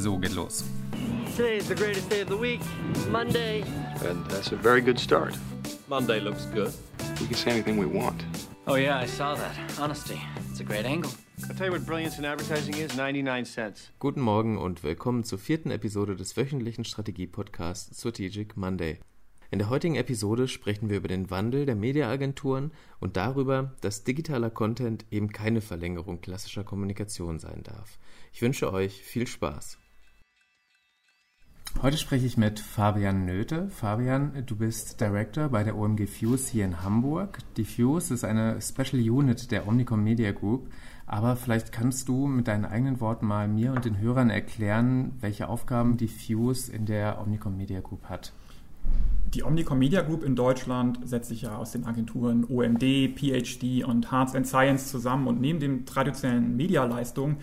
So geht los. Today is the greatest day of the week, Monday. And that's a very good start. Monday looks good. We can say anything we want. Oh yeah, I saw that. Honesty. It's a great angle. I'll tell you what brilliance in advertising is 99 cents. Guten Morgen und willkommen zur vierten Episode des wöchentlichen Strategie-Podcasts Strategic Monday. In der heutigen Episode sprechen wir über den Wandel der Mediaagenturen und darüber, dass digitaler Content eben keine Verlängerung klassischer Kommunikation sein darf. Ich wünsche euch viel Spaß. Heute spreche ich mit Fabian Nöte. Fabian, du bist Director bei der OMG Fuse hier in Hamburg. Die Fuse ist eine Special Unit der Omnicom Media Group. Aber vielleicht kannst du mit deinen eigenen Worten mal mir und den Hörern erklären, welche Aufgaben die Fuse in der Omnicom Media Group hat. Die Omnicom Media Group in Deutschland setzt sich ja aus den Agenturen OMD, PhD und Hearts and Science zusammen und neben den traditionellen Medialeistungen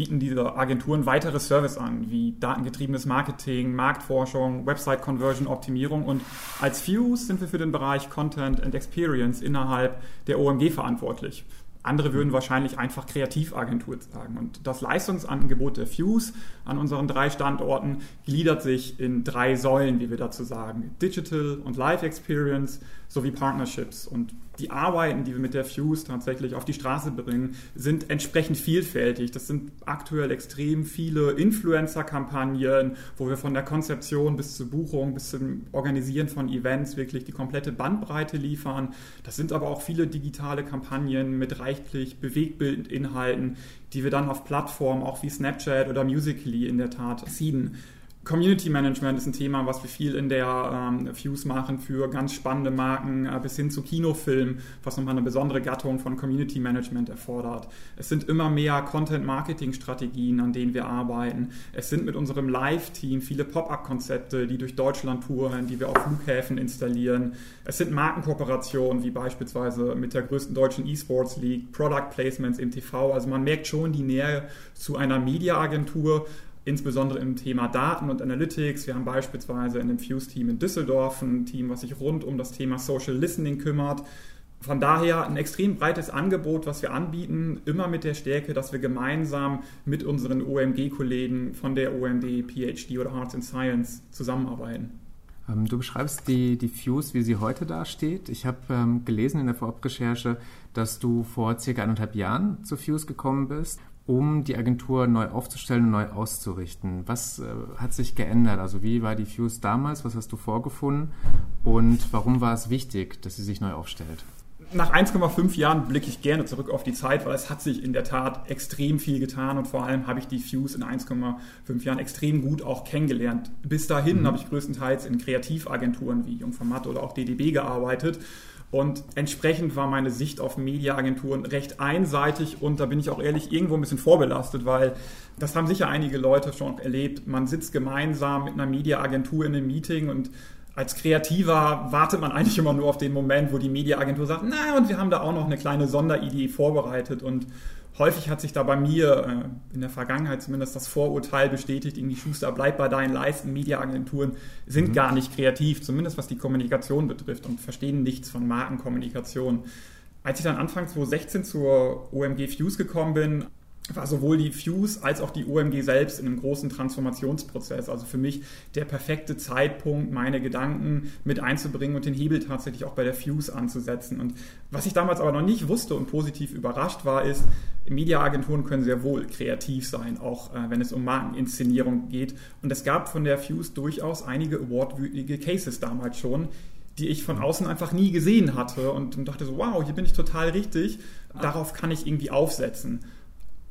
bieten diese Agenturen weitere Service an, wie datengetriebenes Marketing, Marktforschung, Website-Conversion-Optimierung und als Fuse sind wir für den Bereich Content and Experience innerhalb der OMG verantwortlich. Andere würden wahrscheinlich einfach Kreativagentur sagen. Und das Leistungsangebot der Fuse an unseren drei Standorten gliedert sich in drei Säulen, wie wir dazu sagen. Digital und Live Experience sowie Partnerships. Und die Arbeiten, die wir mit der Fuse tatsächlich auf die Straße bringen, sind entsprechend vielfältig. Das sind aktuell extrem viele Influencer-Kampagnen, wo wir von der Konzeption bis zur Buchung, bis zum Organisieren von Events wirklich die komplette Bandbreite liefern. Das sind aber auch viele digitale Kampagnen mit reichlich Bewegbildinhalten, die wir dann auf Plattformen auch wie Snapchat oder Musically in der Tat ziehen. Community Management ist ein Thema, was wir viel in der ähm, Fuse machen für ganz spannende Marken äh, bis hin zu Kinofilmen, was nochmal eine besondere Gattung von Community Management erfordert. Es sind immer mehr Content-Marketing-Strategien, an denen wir arbeiten. Es sind mit unserem Live-Team viele Pop-up-Konzepte, die durch Deutschland touren, die wir auf Flughäfen installieren. Es sind Markenkooperationen, wie beispielsweise mit der größten deutschen E-Sports League, Product Placements im TV. Also man merkt schon die Nähe zu einer Media-Agentur, insbesondere im Thema Daten und Analytics. Wir haben beispielsweise in dem Fuse-Team in Düsseldorf ein Team, was sich rund um das Thema Social Listening kümmert. Von daher ein extrem breites Angebot, was wir anbieten, immer mit der Stärke, dass wir gemeinsam mit unseren OMG-Kollegen von der OMD, PhD oder Arts and Science zusammenarbeiten. Ähm, du beschreibst die, die Fuse, wie sie heute dasteht. Ich habe ähm, gelesen in der Vorabrecherche, dass du vor circa eineinhalb Jahren zu Fuse gekommen bist um die Agentur neu aufzustellen und neu auszurichten. Was äh, hat sich geändert? Also wie war die Fuse damals? Was hast du vorgefunden? Und warum war es wichtig, dass sie sich neu aufstellt? Nach 1,5 Jahren blicke ich gerne zurück auf die Zeit, weil es hat sich in der Tat extrem viel getan und vor allem habe ich die Fuse in 1,5 Jahren extrem gut auch kennengelernt. Bis dahin mhm. habe ich größtenteils in Kreativagenturen wie Jungformat oder auch DDB gearbeitet und entsprechend war meine Sicht auf Mediaagenturen recht einseitig und da bin ich auch ehrlich irgendwo ein bisschen vorbelastet, weil das haben sicher einige Leute schon erlebt. Man sitzt gemeinsam mit einer Mediaagentur in einem Meeting und als Kreativer wartet man eigentlich immer nur auf den Moment, wo die Mediaagentur sagt, na, und wir haben da auch noch eine kleine Sonderidee vorbereitet und häufig hat sich da bei mir äh, in der Vergangenheit zumindest das Vorurteil bestätigt, irgendwie Schuster, bleib bei deinen Leisten, Mediaagenturen sind mhm. gar nicht kreativ, zumindest was die Kommunikation betrifft und verstehen nichts von Markenkommunikation. Als ich dann Anfang 2016 zur OMG Fuse gekommen bin, war sowohl die Fuse als auch die OMG selbst in einem großen Transformationsprozess. Also für mich der perfekte Zeitpunkt, meine Gedanken mit einzubringen und den Hebel tatsächlich auch bei der Fuse anzusetzen. Und was ich damals aber noch nicht wusste und positiv überrascht war, ist, Mediaagenturen können sehr wohl kreativ sein, auch äh, wenn es um Markeninszenierung geht. Und es gab von der Fuse durchaus einige awardwürdige Cases damals schon, die ich von außen einfach nie gesehen hatte und, und dachte so, wow, hier bin ich total richtig, darauf kann ich irgendwie aufsetzen.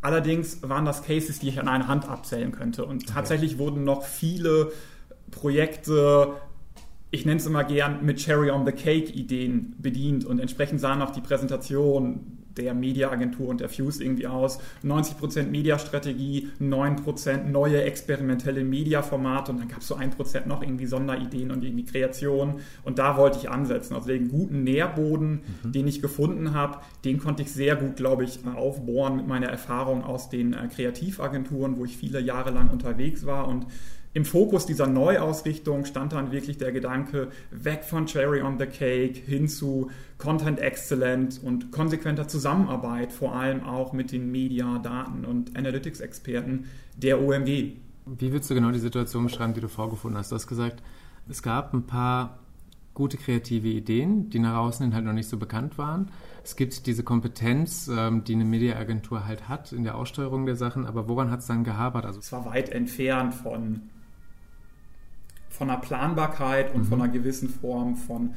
Allerdings waren das Cases, die ich an einer Hand abzählen könnte. Und tatsächlich okay. wurden noch viele Projekte, ich nenne es immer gern, mit Cherry on the Cake Ideen bedient. Und entsprechend sahen auch die Präsentation der Mediaagentur und der Fuse irgendwie aus. 90% Mediastrategie, 9% neue experimentelle Mediaformate und dann gab es so 1% noch irgendwie Sonderideen und irgendwie Kreation. Und da wollte ich ansetzen. Also den guten Nährboden, mhm. den ich gefunden habe, den konnte ich sehr gut, glaube ich, aufbohren mit meiner Erfahrung aus den äh, Kreativagenturen, wo ich viele Jahre lang unterwegs war und im Fokus dieser Neuausrichtung stand dann wirklich der Gedanke, weg von Cherry on the Cake hin zu Content Excellent und konsequenter Zusammenarbeit, vor allem auch mit den Media, Daten und Analytics-Experten der OMG. Wie würdest du genau die Situation beschreiben, die du vorgefunden hast? Du hast gesagt, es gab ein paar gute kreative Ideen, die nach außen hin halt noch nicht so bekannt waren. Es gibt diese Kompetenz, ähm, die eine Mediaagentur halt hat in der Aussteuerung der Sachen, aber woran hat es dann gehabert? Also es war weit entfernt von, von einer Planbarkeit und mhm. von einer gewissen Form von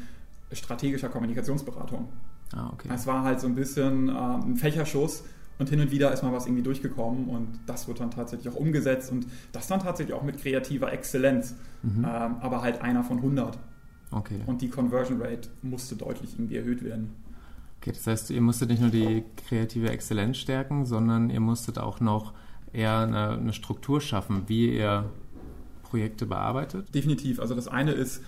strategischer Kommunikationsberatung. Ah, okay. Es war halt so ein bisschen äh, ein Fächerschuss und hin und wieder ist mal was irgendwie durchgekommen und das wird dann tatsächlich auch umgesetzt und das dann tatsächlich auch mit kreativer Exzellenz, mhm. ähm, aber halt einer von 100. Okay. Und die Conversion Rate musste deutlich irgendwie erhöht werden. Okay, das heißt, ihr musstet nicht nur die kreative Exzellenz stärken, sondern ihr musstet auch noch eher eine, eine Struktur schaffen, wie ihr Projekte bearbeitet? Definitiv. Also das eine ist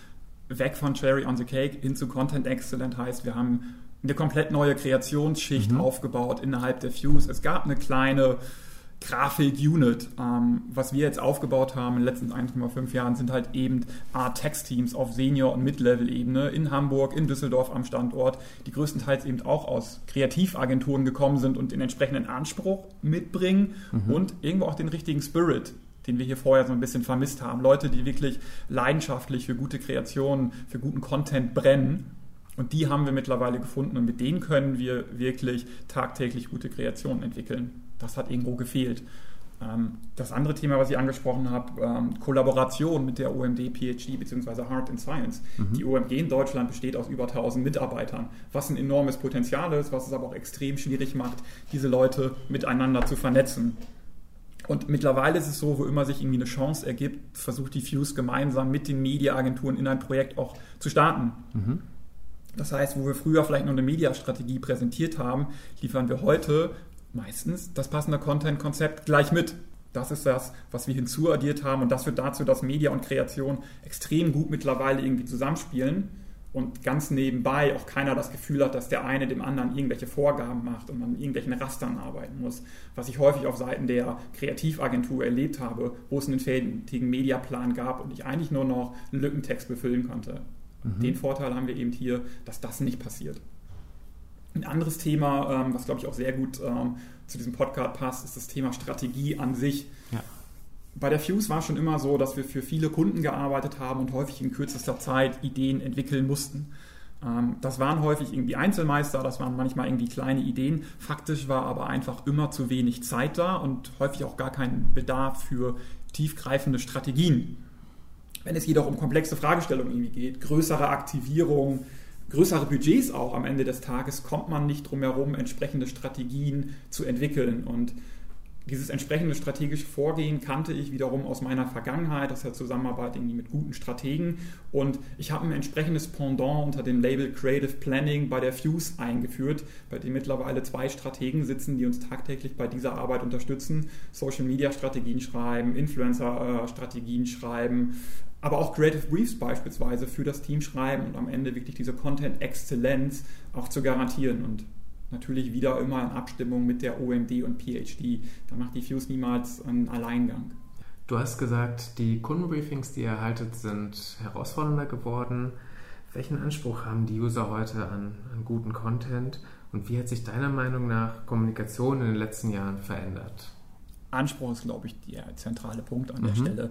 weg von Cherry on the Cake hin zu Content Excellent heißt, wir haben eine komplett neue Kreationsschicht mhm. aufgebaut innerhalb der Fuse. Es gab eine kleine Grafik-Unit. Ähm, was wir jetzt aufgebaut haben in den letzten 1,5 Jahren sind halt eben Art-Text-Teams auf Senior- und Mid-Level-Ebene in Hamburg, in Düsseldorf am Standort, die größtenteils eben auch aus Kreativagenturen gekommen sind und den entsprechenden Anspruch mitbringen mhm. und irgendwo auch den richtigen Spirit den wir hier vorher so ein bisschen vermisst haben. Leute, die wirklich leidenschaftlich für gute Kreationen, für guten Content brennen. Und die haben wir mittlerweile gefunden und mit denen können wir wirklich tagtäglich gute Kreationen entwickeln. Das hat irgendwo gefehlt. Ähm, das andere Thema, was ich angesprochen habe, ähm, Kollaboration mit der OMD PhD bzw. Heart in Science. Mhm. Die OMG in Deutschland besteht aus über 1000 Mitarbeitern, was ein enormes Potenzial ist, was es aber auch extrem schwierig macht, diese Leute miteinander zu vernetzen. Und mittlerweile ist es so, wo immer sich irgendwie eine Chance ergibt, versucht die Fuse gemeinsam mit den Mediaagenturen in ein Projekt auch zu starten. Mhm. Das heißt, wo wir früher vielleicht noch eine Mediastrategie präsentiert haben, liefern wir heute meistens das passende Content-Konzept gleich mit. Das ist das, was wir hinzuaddiert haben und das führt dazu, dass Media und Kreation extrem gut mittlerweile irgendwie zusammenspielen und ganz nebenbei auch keiner das Gefühl hat, dass der eine dem anderen irgendwelche Vorgaben macht und man in irgendwelchen Rastern arbeiten muss. Was ich häufig auf Seiten der Kreativagentur erlebt habe, wo es einen fertigen Mediaplan gab und ich eigentlich nur noch einen Lückentext befüllen konnte. Mhm. Den Vorteil haben wir eben hier, dass das nicht passiert. Ein anderes Thema, ähm, was glaube ich auch sehr gut ähm, zu diesem Podcast passt, ist das Thema Strategie an sich. Ja bei der Fuse war schon immer so, dass wir für viele Kunden gearbeitet haben und häufig in kürzester Zeit Ideen entwickeln mussten. Ähm, das waren häufig irgendwie Einzelmeister, das waren manchmal irgendwie kleine Ideen. Faktisch war aber einfach immer zu wenig Zeit da und häufig auch gar kein Bedarf für tiefgreifende Strategien. Wenn es jedoch um komplexe Fragestellungen irgendwie geht, größere Aktivierung, größere Budgets auch am Ende des Tages, kommt man nicht drum herum, entsprechende Strategien zu entwickeln. Und dieses entsprechende strategische Vorgehen kannte ich wiederum aus meiner Vergangenheit, aus der Zusammenarbeit irgendwie mit guten Strategen. Und ich habe ein entsprechendes Pendant unter dem Label Creative Planning bei der Fuse eingeführt, bei dem mittlerweile zwei Strategen sitzen, die uns tagtäglich bei dieser Arbeit unterstützen. Social Media Strategien schreiben, Influencer Strategien schreiben, aber auch Creative Briefs beispielsweise für das Team schreiben und am Ende wirklich diese Content-Exzellenz auch zu garantieren. Und natürlich wieder immer in Abstimmung mit der OMD und PhD. Da macht die Fuse niemals einen Alleingang. Du hast gesagt, die Kundenbriefings, die ihr erhaltet, sind herausfordernder geworden. Welchen Anspruch haben die User heute an, an guten Content und wie hat sich deiner Meinung nach Kommunikation in den letzten Jahren verändert? Anspruch ist, glaube ich, der zentrale Punkt an der mhm. Stelle.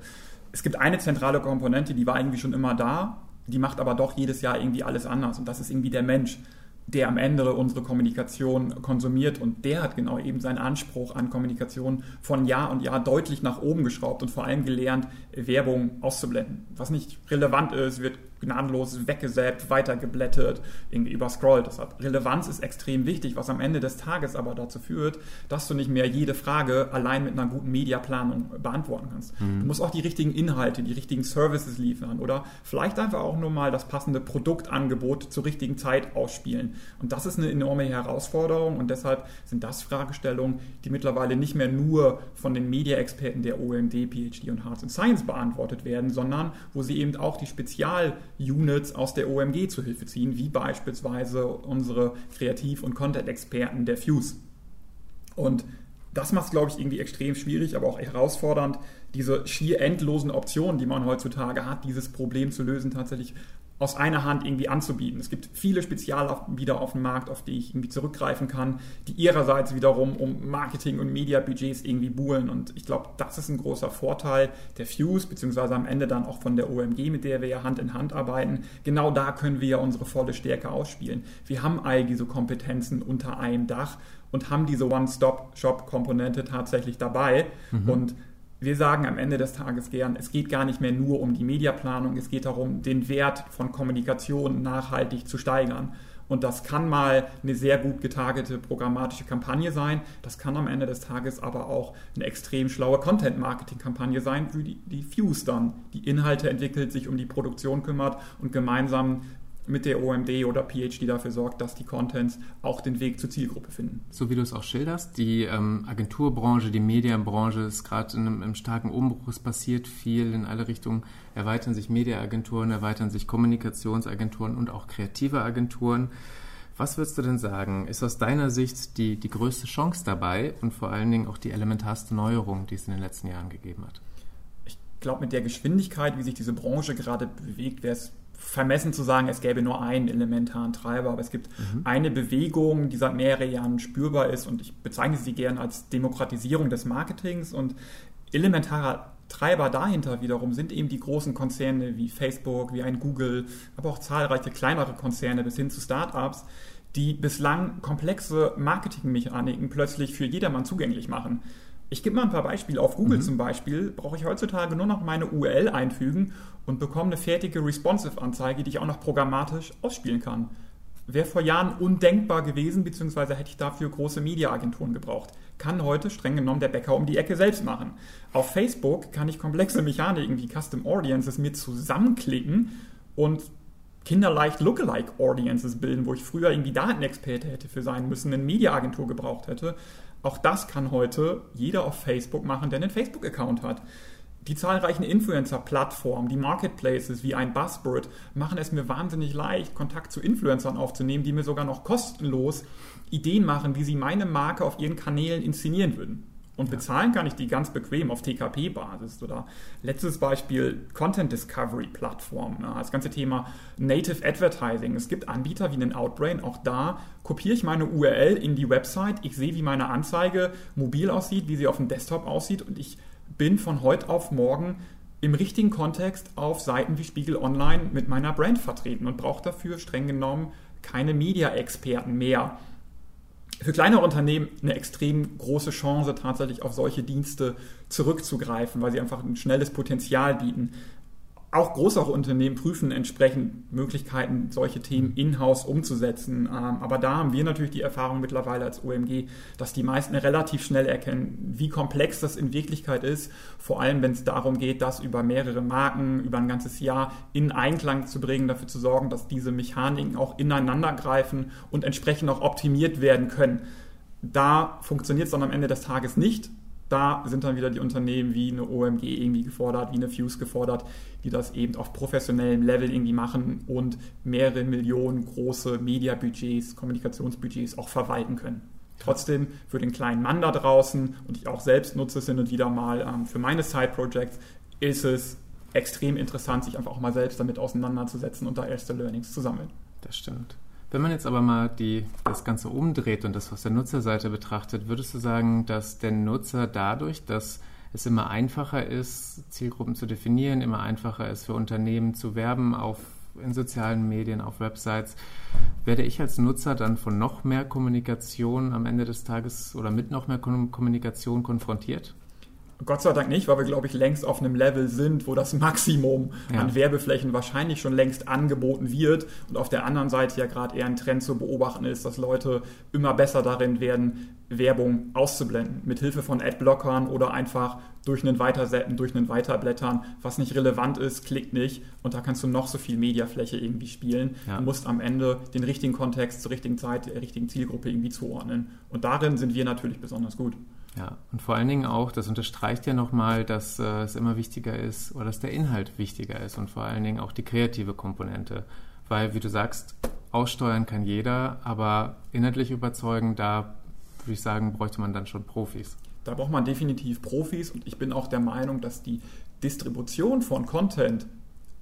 Es gibt eine zentrale Komponente, die war irgendwie schon immer da, die macht aber doch jedes Jahr irgendwie alles anders und das ist irgendwie der Mensch der am Ende unsere Kommunikation konsumiert. Und der hat genau eben seinen Anspruch an Kommunikation von Jahr und Jahr deutlich nach oben geschraubt und vor allem gelernt, Werbung auszublenden. Was nicht relevant ist, wird gnadenlos weggesäbt, weitergeblättert, irgendwie überscrollt. Deshalb Relevanz ist extrem wichtig, was am Ende des Tages aber dazu führt, dass du nicht mehr jede Frage allein mit einer guten Mediaplanung beantworten kannst. Mhm. Du musst auch die richtigen Inhalte, die richtigen Services liefern oder vielleicht einfach auch nur mal das passende Produktangebot zur richtigen Zeit ausspielen. Und das ist eine enorme Herausforderung und deshalb sind das Fragestellungen, die mittlerweile nicht mehr nur von den Media-Experten der OMD, PhD und Hearts and Science beantwortet werden, sondern wo sie eben auch die Spezial- Units aus der OMG zu Hilfe ziehen, wie beispielsweise unsere Kreativ- und Content-Experten der Fuse. Und das macht es, glaube ich, irgendwie extrem schwierig, aber auch herausfordernd, diese schier endlosen Optionen, die man heutzutage hat, dieses Problem zu lösen, tatsächlich aus einer Hand irgendwie anzubieten. Es gibt viele Spezialanbieter auf dem Markt, auf die ich irgendwie zurückgreifen kann, die ihrerseits wiederum um Marketing- und Media-Budgets irgendwie buhlen. Und ich glaube, das ist ein großer Vorteil der Fuse, beziehungsweise am Ende dann auch von der OMG, mit der wir ja Hand in Hand arbeiten. Genau da können wir ja unsere volle Stärke ausspielen. Wir haben all diese Kompetenzen unter einem Dach und haben diese One-Stop-Shop-Komponente tatsächlich dabei. Mhm. Und wir sagen am Ende des Tages gern, es geht gar nicht mehr nur um die Mediaplanung, es geht darum, den Wert von Kommunikation nachhaltig zu steigern. Und das kann mal eine sehr gut getargete programmatische Kampagne sein. Das kann am Ende des Tages aber auch eine extrem schlaue Content-Marketing-Kampagne sein, wie die, die Fuse dann die Inhalte entwickelt, sich um die Produktion kümmert und gemeinsam mit der OMD oder PhD dafür sorgt, dass die Contents auch den Weg zur Zielgruppe finden. So wie du es auch schilderst, die ähm, Agenturbranche, die Medienbranche ist gerade in einem, einem, starken Umbruch. Es passiert viel in alle Richtungen. Erweitern sich Mediaagenturen, erweitern sich Kommunikationsagenturen und auch kreative Agenturen. Was würdest du denn sagen, ist aus deiner Sicht die, die größte Chance dabei und vor allen Dingen auch die elementarste Neuerung, die es in den letzten Jahren gegeben hat? Ich glaube, mit der Geschwindigkeit, wie sich diese Branche gerade bewegt, wäre es vermessen zu sagen, es gäbe nur einen elementaren Treiber, aber es gibt mhm. eine Bewegung, die seit mehreren Jahren spürbar ist und ich bezeichne sie gern als Demokratisierung des Marketings und elementarer Treiber dahinter wiederum sind eben die großen Konzerne wie Facebook, wie ein Google, aber auch zahlreiche kleinere Konzerne bis hin zu Startups, die bislang komplexe Marketingmechaniken plötzlich für jedermann zugänglich machen. Ich gebe mal ein paar Beispiele. Auf Google mhm. zum Beispiel brauche ich heutzutage nur noch meine URL einfügen und bekomme eine fertige Responsive-Anzeige, die ich auch noch programmatisch ausspielen kann. Wäre vor Jahren undenkbar gewesen, beziehungsweise hätte ich dafür große Mediaagenturen gebraucht. Kann heute streng genommen der Bäcker um die Ecke selbst machen. Auf Facebook kann ich komplexe Mechaniken wie Custom Audiences mir zusammenklicken und kinderleicht Lookalike Audiences bilden, wo ich früher irgendwie Datenexperte hätte für sein müssen, eine Mediaagentur gebraucht hätte. Auch das kann heute jeder auf Facebook machen, der einen Facebook-Account hat. Die zahlreichen Influencer-Plattformen, die Marketplaces wie ein Buzzword machen es mir wahnsinnig leicht, Kontakt zu Influencern aufzunehmen, die mir sogar noch kostenlos Ideen machen, wie sie meine Marke auf ihren Kanälen inszenieren würden. Und bezahlen kann ich die ganz bequem auf TKP-Basis. Oder letztes Beispiel Content Discovery Plattform. Das ganze Thema Native Advertising. Es gibt Anbieter wie einen Outbrain. Auch da kopiere ich meine URL in die Website. Ich sehe, wie meine Anzeige mobil aussieht, wie sie auf dem Desktop aussieht. Und ich bin von heute auf morgen im richtigen Kontext auf Seiten wie Spiegel Online mit meiner Brand vertreten und brauche dafür streng genommen keine Media-Experten mehr für kleinere Unternehmen eine extrem große Chance, tatsächlich auf solche Dienste zurückzugreifen, weil sie einfach ein schnelles Potenzial bieten auch größere Unternehmen prüfen entsprechend Möglichkeiten, solche Themen in-house umzusetzen. Ähm, aber da haben wir natürlich die Erfahrung mittlerweile als OMG, dass die meisten relativ schnell erkennen, wie komplex das in Wirklichkeit ist. Vor allem, wenn es darum geht, das über mehrere Marken, über ein ganzes Jahr in Einklang zu bringen, dafür zu sorgen, dass diese Mechaniken auch ineinander greifen und entsprechend auch optimiert werden können. Da funktioniert es dann am Ende des Tages nicht, da sind dann wieder die Unternehmen wie eine OMG irgendwie gefordert, wie eine Fuse gefordert, die das eben auf professionellem Level irgendwie machen und mehrere Millionen große Media-Budgets, Kommunikationsbudgets auch verwalten können. Trotzdem für den kleinen Mann da draußen, und ich auch selbst nutze es hin und wieder mal ähm, für meine Side-Projects, ist es extrem interessant, sich einfach auch mal selbst damit auseinanderzusetzen und da erste Learnings zu sammeln. Das stimmt. Wenn man jetzt aber mal die, das Ganze umdreht und das aus der Nutzerseite betrachtet, würdest du sagen, dass der Nutzer dadurch, dass es immer einfacher ist, Zielgruppen zu definieren, immer einfacher ist für Unternehmen zu werben auf in sozialen Medien, auf Websites, werde ich als Nutzer dann von noch mehr Kommunikation am Ende des Tages oder mit noch mehr Kommunikation konfrontiert? Gott sei Dank nicht, weil wir, glaube ich, längst auf einem Level sind, wo das Maximum ja. an Werbeflächen wahrscheinlich schon längst angeboten wird und auf der anderen Seite ja gerade eher ein Trend zu beobachten ist, dass Leute immer besser darin werden, Werbung auszublenden. Mit Hilfe von Adblockern oder einfach durch einen Weitersetzen, durch einen Weiterblättern. Was nicht relevant ist, klickt nicht und da kannst du noch so viel Mediafläche irgendwie spielen. Ja. Du musst am Ende den richtigen Kontext zur richtigen Zeit, der richtigen Zielgruppe irgendwie zuordnen. Und darin sind wir natürlich besonders gut. Ja, und vor allen Dingen auch, das unterstreicht ja nochmal, dass äh, es immer wichtiger ist oder dass der Inhalt wichtiger ist und vor allen Dingen auch die kreative Komponente. Weil, wie du sagst, aussteuern kann jeder, aber inhaltlich überzeugen, da würde ich sagen, bräuchte man dann schon Profis. Da braucht man definitiv Profis und ich bin auch der Meinung, dass die Distribution von Content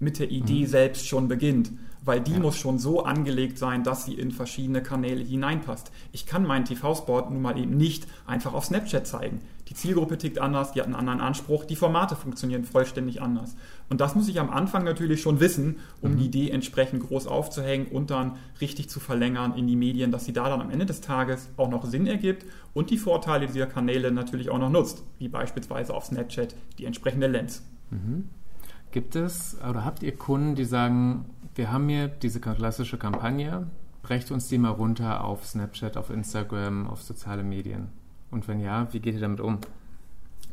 mit der Idee selbst schon beginnt weil die ja. muss schon so angelegt sein, dass sie in verschiedene Kanäle hineinpasst. Ich kann meinen TV-Spot nun mal eben nicht einfach auf Snapchat zeigen. Die Zielgruppe tickt anders, die hat einen anderen Anspruch, die Formate funktionieren vollständig anders. Und das muss ich am Anfang natürlich schon wissen, um mhm. die Idee entsprechend groß aufzuhängen und dann richtig zu verlängern in die Medien, dass sie da dann am Ende des Tages auch noch Sinn ergibt und die Vorteile dieser Kanäle natürlich auch noch nutzt, wie beispielsweise auf Snapchat die entsprechende Lens. Mhm. Gibt es oder habt ihr Kunden, die sagen, wir haben hier diese klassische Kampagne, brecht uns die mal runter auf Snapchat, auf Instagram, auf soziale Medien? Und wenn ja, wie geht ihr damit um?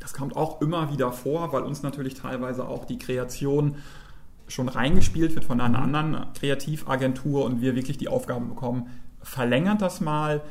Das kommt auch immer wieder vor, weil uns natürlich teilweise auch die Kreation schon reingespielt wird von einer mhm. anderen Kreativagentur und wir wirklich die Aufgabe bekommen, verlängert das mal.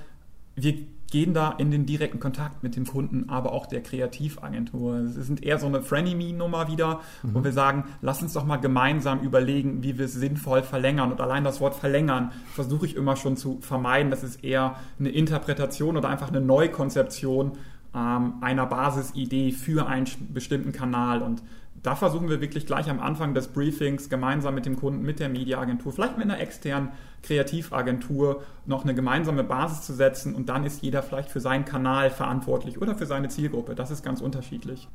Wir gehen da in den direkten Kontakt mit dem Kunden, aber auch der Kreativagentur. Es sind eher so eine Frenemy-Nummer wieder, mhm. wo wir sagen, lass uns doch mal gemeinsam überlegen, wie wir es sinnvoll verlängern. Und allein das Wort verlängern versuche ich immer schon zu vermeiden. Das ist eher eine Interpretation oder einfach eine Neukonzeption ähm, einer Basisidee für einen bestimmten Kanal. Und da versuchen wir wirklich gleich am Anfang des Briefings gemeinsam mit dem Kunden, mit der Mediaagentur, vielleicht mit einer externen Kreativagentur noch eine gemeinsame Basis zu setzen und dann ist jeder vielleicht für seinen Kanal verantwortlich oder für seine Zielgruppe. Das ist ganz unterschiedlich.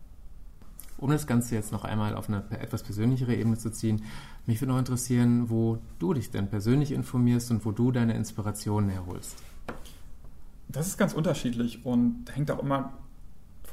Um das Ganze jetzt noch einmal auf eine etwas persönlichere Ebene zu ziehen, mich würde noch interessieren, wo du dich denn persönlich informierst und wo du deine Inspirationen herholst. Das ist ganz unterschiedlich und hängt auch immer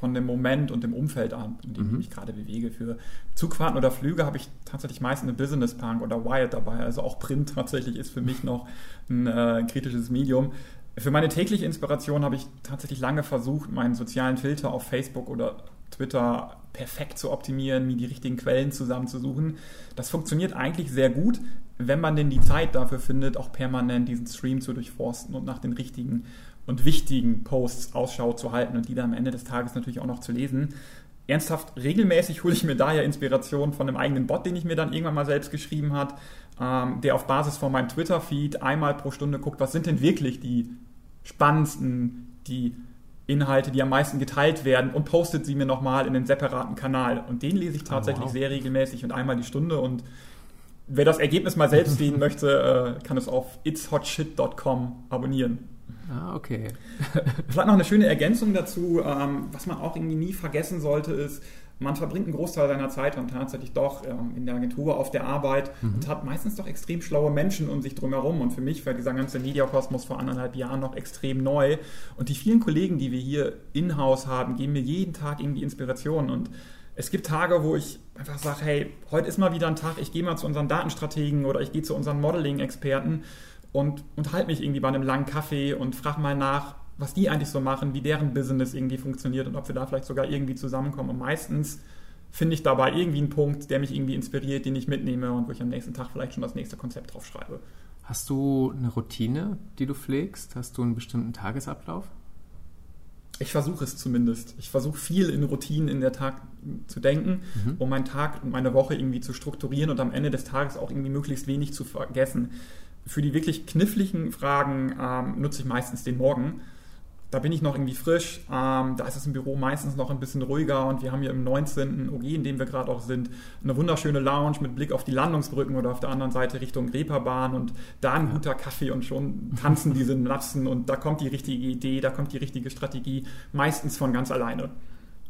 von dem Moment und dem Umfeld an, in dem mhm. ich mich gerade bewege. Für Zugfahrten oder Flüge habe ich tatsächlich meist eine Business Punk oder Wired dabei. Also auch Print tatsächlich ist für mich noch ein äh, kritisches Medium. Für meine tägliche Inspiration habe ich tatsächlich lange versucht, meinen sozialen Filter auf Facebook oder Twitter perfekt zu optimieren, mir die richtigen Quellen zusammenzusuchen. Das funktioniert eigentlich sehr gut, wenn man denn die Zeit dafür findet, auch permanent diesen Stream zu durchforsten und nach den richtigen und wichtigen Posts Ausschau zu halten und die dann am Ende des Tages natürlich auch noch zu lesen. Ernsthaft, regelmäßig hole ich mir daher Inspiration von einem eigenen Bot, den ich mir dann irgendwann mal selbst geschrieben habe, ähm, der auf Basis von meinem Twitter-Feed einmal pro Stunde guckt, was sind denn wirklich die spannendsten, die Inhalte, die am meisten geteilt werden und postet sie mir nochmal in einen separaten Kanal. Und den lese ich oh, tatsächlich oh, wow. sehr regelmäßig und einmal die Stunde. Und wer das Ergebnis mal selbst sehen möchte, äh, kann es auf itshotshit.com abonnieren. Ah, okay. Vielleicht noch eine schöne Ergänzung dazu, ähm, was man auch irgendwie nie vergessen sollte, ist, man verbringt einen Großteil seiner Zeit dann tatsächlich doch ähm, in der Agentur auf der Arbeit mhm. und hat meistens doch extrem schlaue Menschen um sich drumherum. Und für mich war dieser ganze Mediakosmos vor anderthalb Jahren noch extrem neu. Und die vielen Kollegen, die wir hier in-house haben, geben mir jeden Tag irgendwie Inspiration. Und es gibt Tage, wo ich einfach sage, hey, heute ist mal wieder ein Tag, ich gehe mal zu unseren Datenstrategen oder ich gehe zu unseren Modeling-Experten und unterhalte mich irgendwie bei einem langen Kaffee und frage mal nach, was die eigentlich so machen, wie deren Business irgendwie funktioniert und ob wir da vielleicht sogar irgendwie zusammenkommen. Und meistens finde ich dabei irgendwie einen Punkt, der mich irgendwie inspiriert, den ich mitnehme und wo ich am nächsten Tag vielleicht schon das nächste Konzept drauf schreibe. Hast du eine Routine, die du pflegst? Hast du einen bestimmten Tagesablauf? Ich versuche es zumindest. Ich versuche viel in Routinen in der Tag zu denken, mhm. um meinen Tag und meine Woche irgendwie zu strukturieren und am Ende des Tages auch irgendwie möglichst wenig zu vergessen. Für die wirklich kniffligen Fragen ähm, nutze ich meistens den Morgen. Da bin ich noch irgendwie frisch. Ähm, da ist es im Büro meistens noch ein bisschen ruhiger und wir haben hier im 19. OG, in dem wir gerade auch sind, eine wunderschöne Lounge mit Blick auf die Landungsbrücken oder auf der anderen Seite Richtung Reeperbahn und da ein guter Kaffee und schon tanzen diese Synapsen und da kommt die richtige Idee, da kommt die richtige Strategie, meistens von ganz alleine.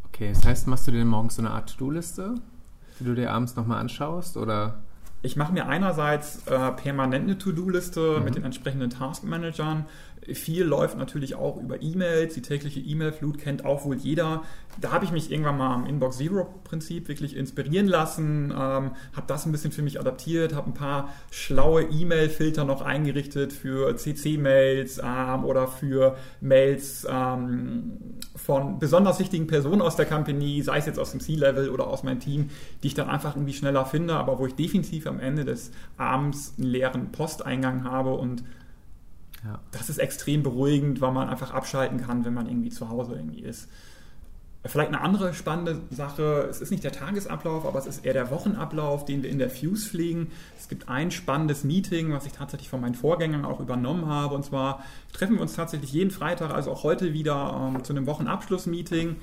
Okay, das heißt, machst du dir morgens so eine Art To-Do-Liste, die du dir abends nochmal anschaust oder? Ich mache mir einerseits äh, permanent eine To-Do-Liste mhm. mit den entsprechenden Taskmanagern. Viel läuft natürlich auch über E-Mails. Die tägliche E-Mail-Flut kennt auch wohl jeder. Da habe ich mich irgendwann mal am Inbox Zero-Prinzip wirklich inspirieren lassen, ähm, habe das ein bisschen für mich adaptiert, habe ein paar schlaue E-Mail-Filter noch eingerichtet für CC-Mails ähm, oder für Mails ähm, von besonders wichtigen Personen aus der Company, sei es jetzt aus dem C-Level oder aus meinem Team, die ich dann einfach irgendwie schneller finde, aber wo ich definitiv am Ende des Abends einen leeren Posteingang habe und ja. Das ist extrem beruhigend, weil man einfach abschalten kann, wenn man irgendwie zu Hause irgendwie ist. Vielleicht eine andere spannende Sache, es ist nicht der Tagesablauf, aber es ist eher der Wochenablauf, den wir in der Fuse pflegen. Es gibt ein spannendes Meeting, was ich tatsächlich von meinen Vorgängern auch übernommen habe. Und zwar treffen wir uns tatsächlich jeden Freitag, also auch heute wieder ähm, zu einem Wochenabschlussmeeting,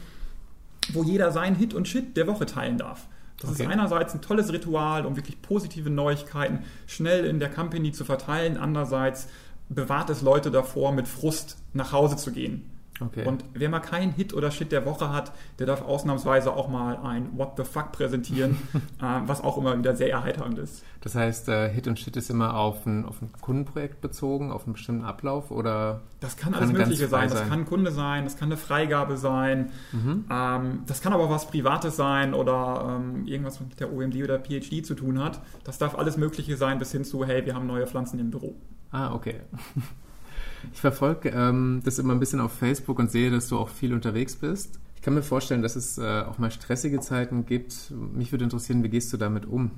wo jeder seinen Hit und Shit der Woche teilen darf. Das Okay. ist einerseits ein tolles Ritual, um wirklich positive Neuigkeiten schnell in der Company zu verteilen. Andererseits bewahrt es Leute davor, mit Frust nach Hause zu gehen. Okay. Und wer mal keinen Hit oder Shit der Woche hat, der darf ausnahmsweise auch mal ein What the fuck präsentieren, äh, was auch immer wieder sehr erheiternd ist. Das heißt, äh, Hit und Shit ist immer auf ein, auf ein Kundenprojekt bezogen, auf einen bestimmten Ablauf oder Das kann Kann alles Mögliche frei sein. Das sein. kann ein Kunde sein, das kann eine Freigabe sein, ähm, das kann aber was Privates sein oder ähm, irgendwas was mit der OMD oder PhD zu tun hat. Das darf alles Mögliche sein, bis hin zu, hey, wir haben neue Pflanzen im Büro. Ah, okay. Ich verfolge ähm, das immer ein bisschen auf Facebook und sehe, dass du auch viel unterwegs bist. Ich kann mir vorstellen, dass es äh, auch mal stressige Zeiten gibt. Mich würde interessieren, wie gehst du damit um?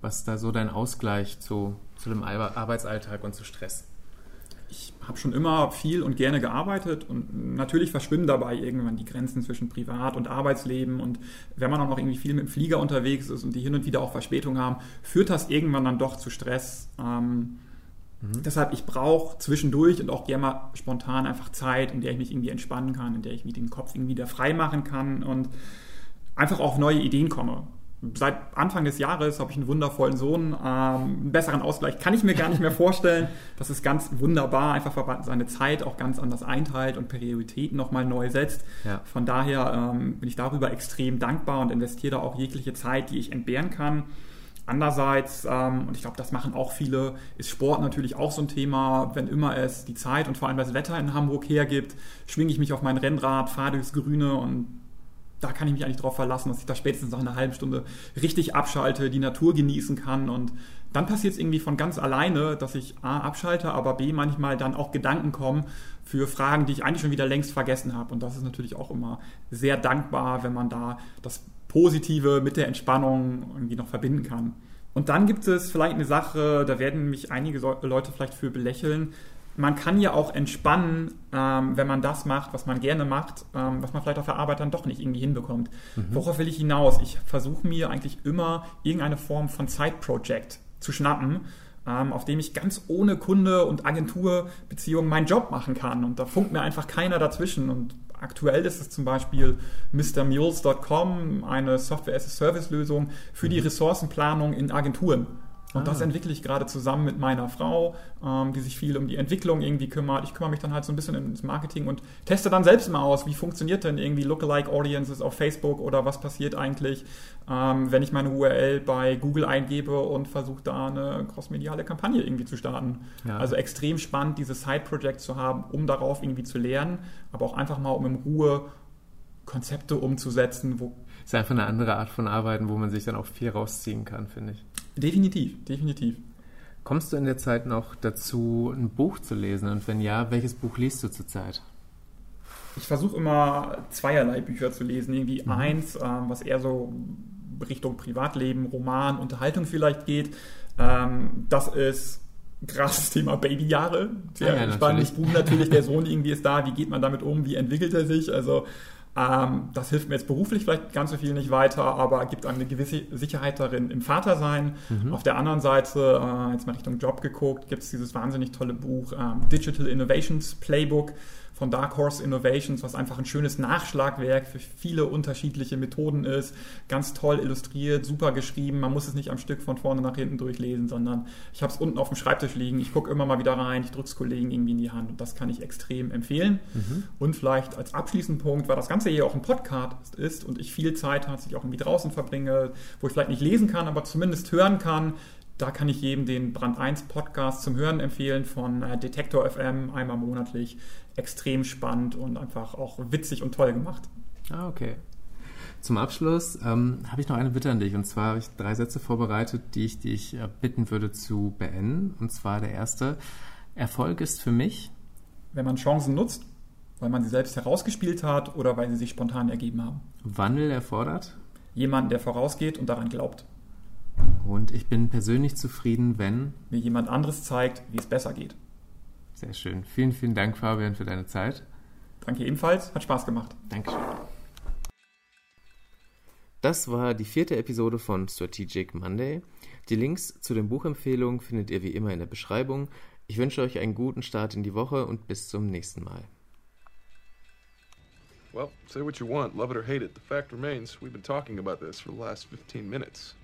Was da so dein Ausgleich zu, zu dem Ar- Arbeitsalltag und zu Stress? Ich habe schon immer viel und gerne gearbeitet und natürlich verschwimmen dabei irgendwann die Grenzen zwischen Privat- und Arbeitsleben und wenn man dann auch irgendwie viel mit dem Flieger unterwegs ist und die hin und wieder auch Verspätung haben, führt das irgendwann dann doch zu Stress. Ähm, Deshalb, ich brauche zwischendurch und auch gerne mal spontan einfach Zeit, in der ich mich irgendwie entspannen kann, in der ich mir den Kopf irgendwie wieder frei machen kann und einfach auf neue Ideen komme. Seit Anfang des Jahres habe ich einen wundervollen Sohn. Ähm, einen besseren Ausgleich kann ich mir gar nicht mehr vorstellen. Das ist ganz wunderbar, einfach weil man seine Zeit auch ganz anders einteilt und Prioritäten nochmal neu setzt. Ja. Von daher ähm, bin ich darüber extrem dankbar und investiere da auch jegliche Zeit, die ich entbehren kann. Andererseits, ähm, und ich glaube, das machen auch viele, ist Sport natürlich auch so ein Thema. Wenn immer es die Zeit und vor allem das Wetter in Hamburg hergibt, schwinge ich mich auf mein Rennrad, fahre durchs Grüne und da kann ich mich eigentlich darauf verlassen, dass ich da spätestens nach einer halben Stunde richtig abschalte, die Natur genießen kann und dann passiert es irgendwie von ganz alleine, dass ich A abschalte, aber B manchmal dann auch Gedanken kommen für Fragen, die ich eigentlich schon wieder längst vergessen habe. Und das ist natürlich auch immer sehr dankbar, wenn man da das Positive mit der Entspannung irgendwie noch verbinden kann. Und dann gibt es vielleicht eine Sache, da werden mich einige Leute vielleicht für belächeln. Man kann ja auch entspannen, ähm, wenn man das macht, was man gerne macht, ähm, was man vielleicht auf der Arbeit dann doch nicht irgendwie hinbekommt. Worauf will ich hinaus? Ich versuche mir eigentlich immer irgendeine Form von Side-Project zu schnappen, ähm, auf dem ich ganz ohne Kunde und Agenturbeziehung meinen Job machen kann. Und da funkt mir einfach keiner dazwischen. Und aktuell ist es zum Beispiel MrMules.com, eine Software-as-a-Service-Lösung für die Ressourcenplanung in Agenturen. Und das entwickle ich gerade zusammen mit meiner Frau, ähm, die sich viel um die Entwicklung irgendwie kümmert. Ich kümmere mich dann halt so ein bisschen ins Marketing und teste dann selbst mal aus, wie funktioniert denn irgendwie Lookalike Audiences auf Facebook oder was passiert eigentlich, ähm, wenn ich meine URL bei Google eingebe und versuche da eine crossmediale Kampagne irgendwie zu starten. Ja. Also extrem spannend, dieses Side-Project zu haben, um darauf irgendwie zu lernen, aber auch einfach mal, um in Ruhe Konzepte umzusetzen, wo Ist einfach eine andere Art von Arbeiten, wo man sich dann auch viel rausziehen kann, finde ich. definitiv, definitiv. Kommst du in der Zeit noch dazu, ein Buch zu lesen? Und wenn ja, welches Buch liest du zurzeit? Ich versuche immer zweierlei Bücher zu lesen. Irgendwie eins, ähm, was eher so Richtung Privatleben, Roman, Unterhaltung vielleicht geht. Ähm, das ist gerade das Thema Babyjahre. Sehr Ah ja, spannendes natürlich. Buch natürlich. Der Sohn irgendwie ist da. Wie geht man damit um? Wie entwickelt er sich? Also ähm, das hilft mir jetzt beruflich vielleicht ganz so viel nicht weiter, aber gibt eine gewisse Sicherheit darin im Vatersein. Auf der anderen Seite, äh, jetzt mal Richtung Job geguckt, gibt es dieses wahnsinnig tolle Buch ähm, Digital Innovations Playbook von Dark Horse Innovations, was einfach ein schönes Nachschlagwerk für viele unterschiedliche Methoden ist. Ganz toll illustriert, super geschrieben. Man muss es nicht am Stück von vorne nach hinten durchlesen, sondern ich habe es unten auf dem Schreibtisch liegen. Ich gucke immer mal wieder rein, ich drücke es Kollegen irgendwie in die Hand und das kann ich extrem empfehlen. Und vielleicht als abschließenden Punkt, weil das Ganze hier auch ein Podcast ist und ich viel Zeit tatsächlich auch irgendwie draußen verbringe, wo ich vielleicht nicht lesen kann, aber zumindest hören kann, da kann ich jedem den Brand 1 Podcast zum Hören empfehlen von äh, Detektor FM, einmal monatlich. Extrem spannend und einfach auch witzig und toll gemacht. Ah, okay. Zum Abschluss ähm, habe ich noch eine Bitte an dich. Und zwar habe ich drei Sätze vorbereitet, die ich dich äh, bitten würde zu beenden. Und zwar der erste. Erfolg ist für mich. Wenn man Chancen nutzt, weil man sie selbst herausgespielt hat oder weil sie sich spontan ergeben haben. Wandel erfordert. Jemanden, der vorausgeht und daran glaubt. Und ich bin persönlich zufrieden, wenn. Mir jemand anderes zeigt, wie es besser geht. Sehr schön. Vielen, vielen Dank, Fabian, für deine Zeit. Danke ebenfalls, hat Spaß gemacht. Dankeschön. Das war die vierte Episode von Strategic Monday. Die Links zu den Buchempfehlungen findet ihr wie immer in der Beschreibung. Ich wünsche euch einen guten Start in die Woche und bis zum nächsten Mal. Well, say what you want, love it or hate it. The fact remains, we've been talking about this for the last 15 minutes.